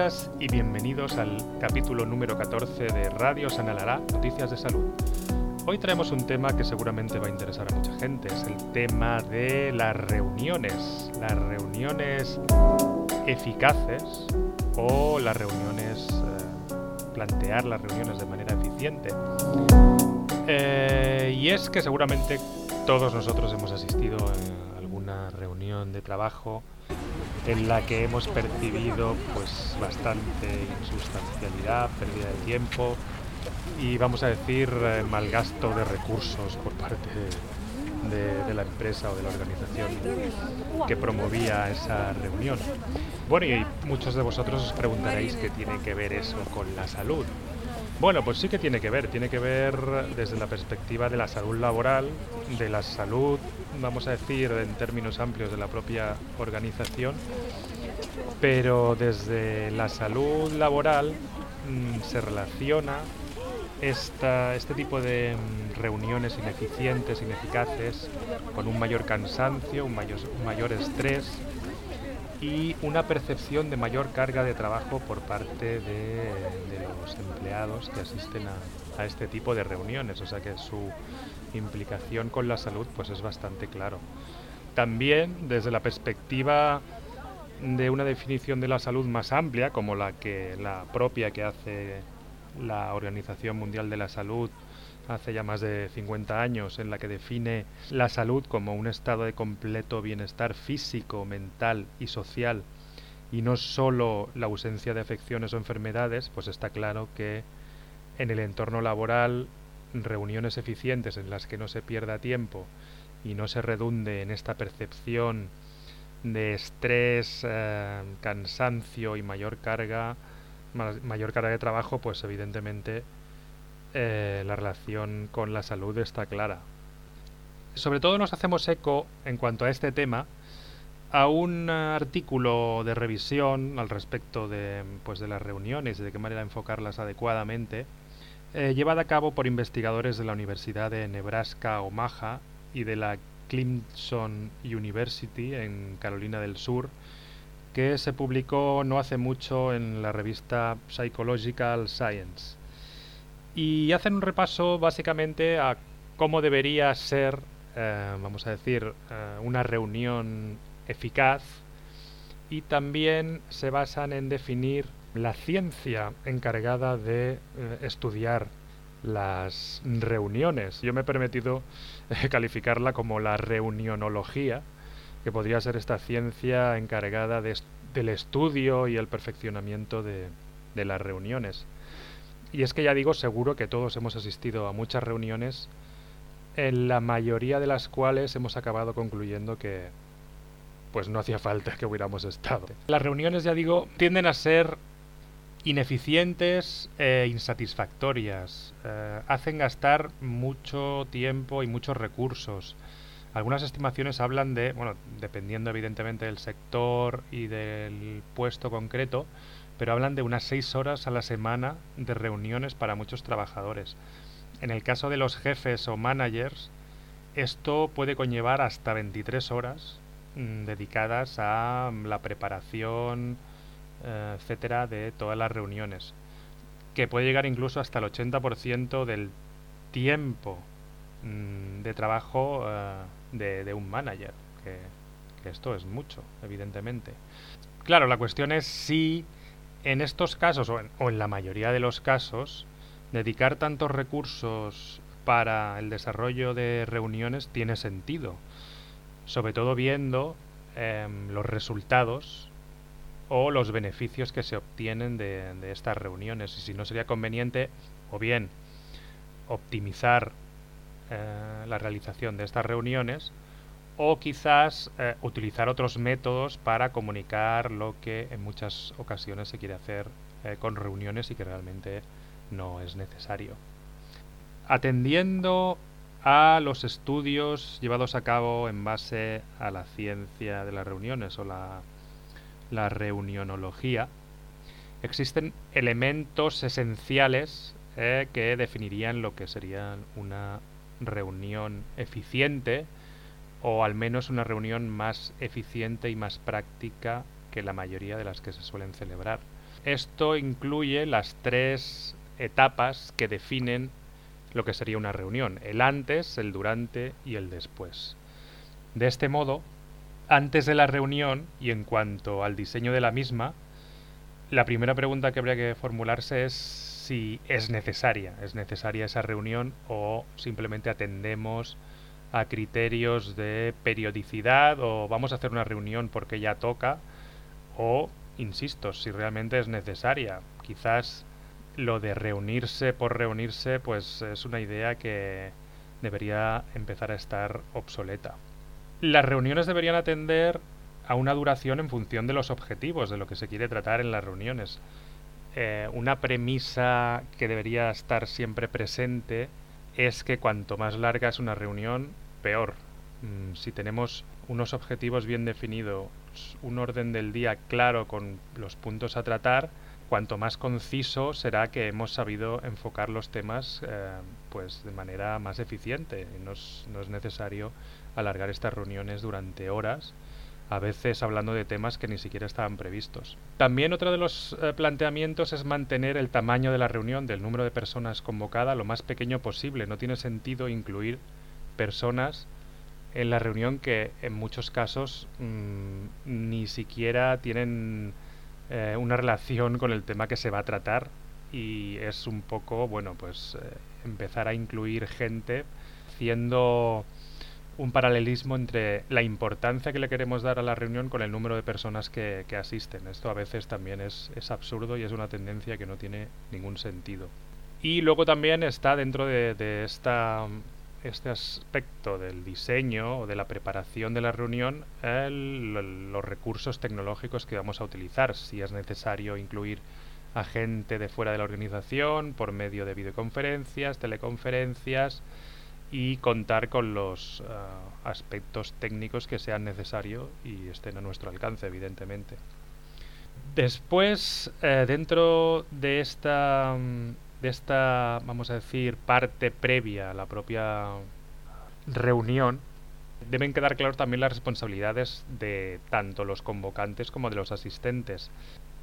días y bienvenidos al capítulo número 14 de Radio Sanalará, Noticias de Salud. Hoy traemos un tema que seguramente va a interesar a mucha gente, es el tema de las reuniones, las reuniones eficaces o las reuniones, eh, plantear las reuniones de manera eficiente. Eh, y es que seguramente todos nosotros hemos asistido a alguna reunión de trabajo en la que hemos percibido pues bastante insustancialidad, pérdida de tiempo y vamos a decir eh, mal gasto de recursos por parte de, de, la empresa o de la organización que promovía esa reunión. Bueno, y muchos de vosotros os preguntaréis qué tiene que ver eso con la salud. Bueno, pues sí que tiene que ver, tiene que ver desde la perspectiva de la salud laboral, de la salud, vamos a decir, en términos amplios de la propia organización, pero desde la salud laboral mmm, se relaciona esta, este tipo de mm, reuniones ineficientes, ineficaces, con un mayor cansancio, un mayor, un mayor estrés, y una percepción de mayor carga de trabajo por parte de, los empleados que asisten a, a, este tipo de reuniones, o sea que su implicación con la salud pues es bastante claro. También desde la perspectiva de una definición de la salud más amplia, como la que la propia que hace la Organización Mundial de la Salud hace ya más de 50 años, en la que define la salud como un estado de completo bienestar físico, mental y social, y no solo la ausencia de afecciones o enfermedades, pues está claro que en el entorno laboral, reuniones eficientes en las que no se pierda tiempo y no se redunde en esta percepción de estrés, eh, cansancio y mayor carga, mayor carga de trabajo, pues evidentemente eh, la relación con la salud está clara. Sobre todo nos hacemos eco en cuanto a este tema a un artículo de revisión al respecto de, pues, de las reuniones y de qué manera enfocarlas adecuadamente, eh, llevada a cabo por investigadores de la Universidad de Nebraska Omaha y de la Clemson University en Carolina del Sur, que se publicó no hace mucho en la revista Psychological Science y hacen un repaso básicamente a cómo debería ser, eh, vamos a decir, eh, una reunión eficaz y también se basan en definir la ciencia encargada de eh, estudiar las reuniones. Yo me he permitido calificarla como la reunionología, que podría ser esta ciencia encargada de del estudio y el perfeccionamiento de las reuniones. Y es que ya digo, seguro que todos hemos asistido a muchas reuniones, en la mayoría de las cuales hemos acabado concluyendo que pues no hacía falta que hubiéramos estado. Las reuniones, ya digo, tienden a ser ineficientes e insatisfactorias. Eh, hacen gastar mucho tiempo y muchos recursos. Algunas estimaciones hablan de, bueno, dependiendo evidentemente del sector y del puesto concreto, pero hablan de unas seis horas a la semana de reuniones para muchos trabajadores. En el caso de los jefes o managers, esto puede conllevar hasta 23 horas mmm, dedicadas a la preparación, eh, etcétera, de todas las reuniones, que puede llegar incluso hasta el 80% del tiempo mmm, de trabajo eh, de, de, un manager, que, que esto es mucho, evidentemente. Claro, la cuestión es si en estos casos, o en, o en, la mayoría de los casos, dedicar tantos recursos para el desarrollo de reuniones tiene sentido. Sobre todo viendo eh, los resultados o los beneficios que se obtienen de, de, estas reuniones. Y si no sería conveniente, o bien, optimizar eh, la realización de estas reuniones, o quizás eh, utilizar otros métodos para comunicar lo que en muchas ocasiones se quiere hacer eh, con reuniones y que realmente no es necesario. Atendiendo a los estudios llevados a cabo en base a la ciencia de las reuniones o la, la reunionología, existen elementos esenciales eh, que definirían lo que sería una reunión eficiente o al menos una reunión más eficiente y más práctica que la mayoría de las que se suelen celebrar. Esto incluye las tres etapas que definen lo que sería una reunión, el antes, el durante y el después. De este modo, antes de la reunión y en cuanto al diseño de la misma, la primera pregunta que habría que formularse es si es necesaria, es necesaria esa reunión o simplemente atendemos a criterios de periodicidad o vamos a hacer una reunión porque ya toca o, insisto, si realmente es necesaria. Quizás lo de reunirse por reunirse pues es una idea que debería empezar a estar obsoleta. Las reuniones deberían atender a una duración en función de los objetivos de lo que se quiere tratar en las reuniones. Eh, una premisa que debería estar siempre presente es que cuanto más larga es una reunión, peor. Mm, si tenemos unos objetivos bien definidos, un orden del día claro con los puntos a tratar, cuanto más conciso será que hemos sabido enfocar los temas eh, pues de manera más eficiente. No es, no es necesario alargar estas reuniones durante horas a veces hablando de temas que ni siquiera estaban previstos. También otro de los eh, planteamientos es mantener el tamaño de la reunión, del número de personas convocada, lo más pequeño posible. No tiene sentido incluir personas en la reunión que en muchos casos mm, ni siquiera tienen eh, una relación con el tema que se va a tratar y es un poco, bueno, pues eh, empezar a incluir gente haciendo un paralelismo entre la importancia que le queremos dar a la reunión con el número de personas que, asisten. Esto a veces también es, absurdo y es una tendencia que no tiene ningún sentido. Y luego también está dentro de, esta, este aspecto del diseño o de la preparación de la reunión los recursos tecnológicos que vamos a utilizar. Si es necesario incluir a gente de fuera de la organización por medio de videoconferencias, teleconferencias, y contar con los eh, aspectos técnicos que sean necesarios y estén a nuestro alcance, evidentemente. Después, eh, dentro de esta, de esta, vamos a decir, parte previa a la propia reunión, deben quedar claras también las responsabilidades de tanto los convocantes como de los asistentes.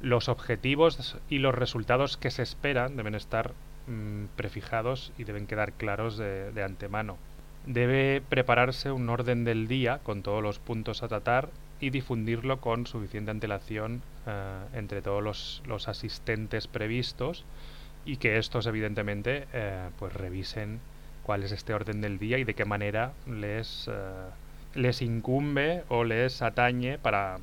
Los objetivos y los resultados que se esperan deben estar Mm, prefijados y deben quedar claros de, antemano. Debe prepararse un orden del día con todos los puntos a tratar y difundirlo con suficiente antelación eh, entre todos los, asistentes previstos y que estos evidentemente eh, pues revisen cuál es este orden del día y de qué manera les, eh, les incumbe o les atañe para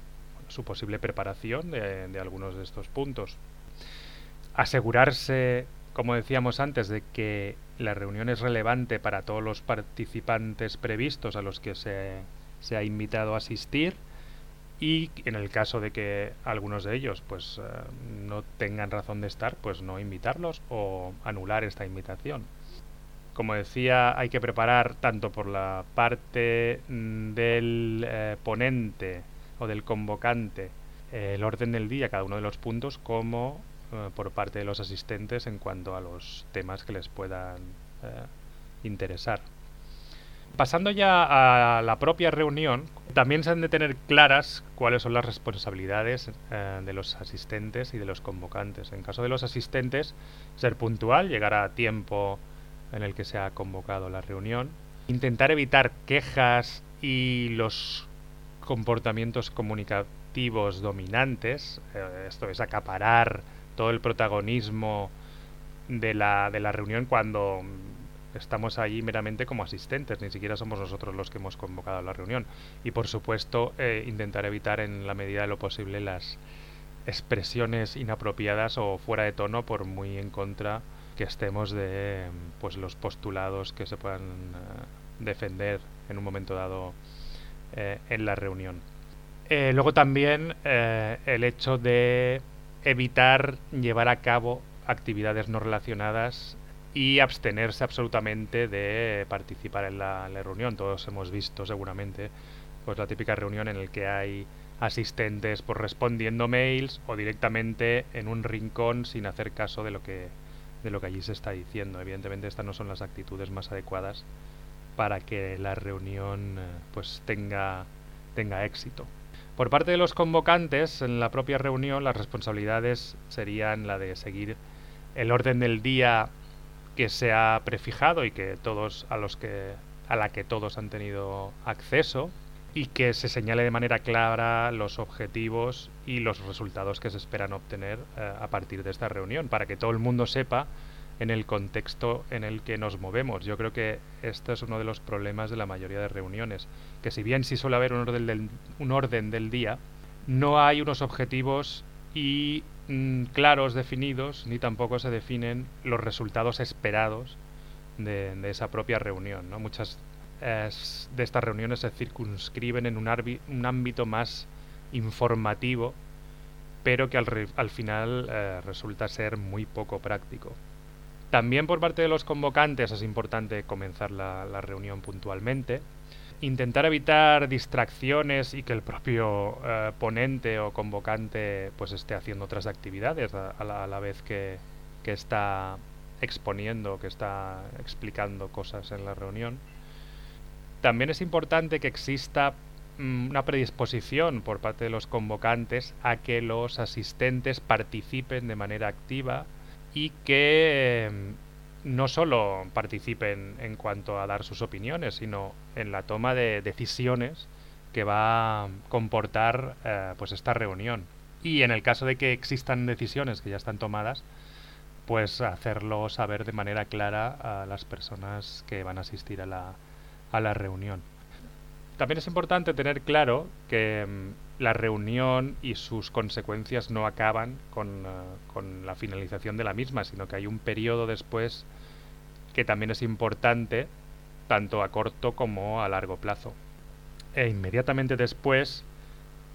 su posible preparación de, de algunos de estos puntos. Asegurarse como decíamos antes, de que la reunión es relevante para todos los participantes previstos a los que se, se ha invitado a asistir y en el caso de que algunos de ellos pues eh, no tengan razón de estar, pues no invitarlos o anular esta invitación. Como decía, hay que preparar tanto por la parte mm, del eh, ponente o del convocante el orden del día, cada uno de los puntos, como eh, por parte de los asistentes en cuanto a los temas que les puedan interesar. Pasando ya a la propia reunión, también se han de tener claras cuáles son las responsabilidades eh, de los asistentes y de los convocantes. En caso de los asistentes, ser puntual, llegar a tiempo en el que se ha convocado la reunión, intentar evitar quejas y los comportamientos comunicativos dominantes, esto es acaparar todo el protagonismo de la, de la reunión cuando estamos allí meramente como asistentes, ni siquiera somos nosotros los que hemos convocado la reunión. Y por supuesto, eh, intentar evitar en la medida de lo posible las expresiones inapropiadas o fuera de tono, por muy en contra que estemos de pues los postulados que se puedan eh, defender en un momento dado eh, en la reunión. luego también el hecho de evitar llevar a cabo actividades no relacionadas y abstenerse absolutamente de participar en la, reunión. Todos hemos visto seguramente pues la típica reunión en la que hay asistentes por respondiendo mails o directamente en un rincón sin hacer caso de lo que de lo que allí se está diciendo. Evidentemente estas no son las actitudes más adecuadas para que la reunión eh, pues tenga tenga éxito. Por parte de los convocantes, en la propia reunión las responsabilidades serían la de seguir el orden del día que se ha prefijado y que todos a los que a la que todos han tenido acceso y que se señale de manera clara los objetivos y los resultados que se esperan obtener eh, a partir de esta reunión, para que todo el mundo sepa en el contexto en el que nos movemos. Yo creo que este es uno de los problemas de la mayoría de reuniones, que si bien sí suele haber un orden del, un orden del día, no hay unos objetivos y mm, claros definidos, ni tampoco se definen los resultados esperados de, esa propia reunión. ¿no? Muchas de estas reuniones se circunscriben en un, ámbito más informativo, pero que al, al final eh, resulta ser muy poco práctico. También por parte de los convocantes es importante comenzar la, reunión puntualmente, intentar evitar distracciones y que el propio eh, ponente o convocante pues esté haciendo otras actividades a, la, vez que, que, está exponiendo, que está explicando cosas en la reunión. También es importante que exista mm, una predisposición por parte de los convocantes a que los asistentes participen de manera activa y que em, no solo participen en cuanto a dar sus opiniones, sino en la toma de decisiones que va a comportar eh, pues esta reunión. Y en el caso de que existan decisiones que ya están tomadas, pues hacerlo saber de manera clara a las personas que van a asistir a la, a la reunión. También es importante tener claro que mm, la reunión y sus consecuencias no acaban con, eh, con, la finalización de la misma, sino que hay un periodo después que también es importante, tanto a corto como a largo plazo. E inmediatamente después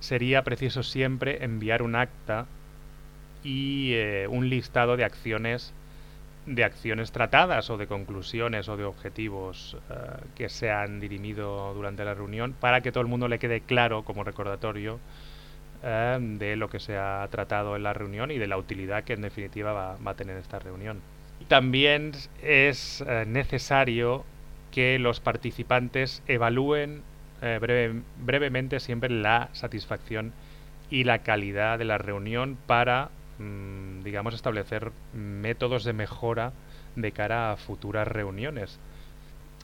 sería preciso siempre enviar un acta y eh, un listado de acciones de acciones tratadas o de conclusiones o de objetivos eh, que se han dirimido durante la reunión para que todo el mundo le quede claro como recordatorio eh, de lo que se ha tratado en la reunión y de la utilidad que en definitiva va, a tener esta reunión. También es necesario que los participantes evalúen brevemente siempre la satisfacción y la calidad de la reunión para Mm, digamos, establecer métodos de mejora de cara a futuras reuniones.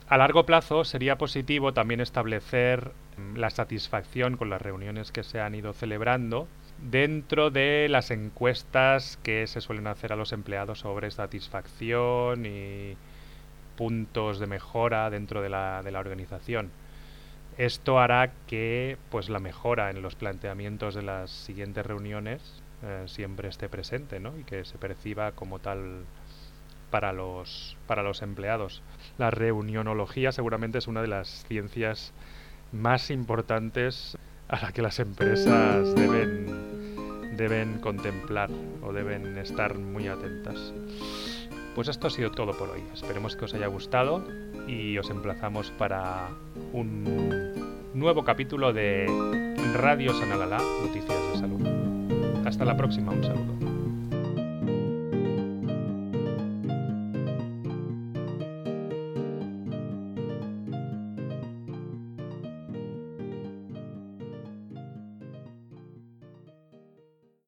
A largo plazo sería positivo también establecer mm, la satisfacción con las reuniones que se han ido celebrando dentro de las encuestas que se suelen hacer a los empleados sobre satisfacción y puntos de mejora dentro de la, de la organización. Esto hará que pues la mejora en los planteamientos de las siguientes reuniones eh, siempre esté presente ¿no? y que se perciba como tal para los, para los empleados. La reunionología seguramente es una de las ciencias más importantes a la que las empresas deben, deben contemplar o deben estar muy atentas. Pues esto ha sido todo por hoy. Esperemos que os haya gustado y os emplazamos para un nuevo capítulo de Radio Sanalala, Noticias de Salud. Hasta la próxima, un saludo.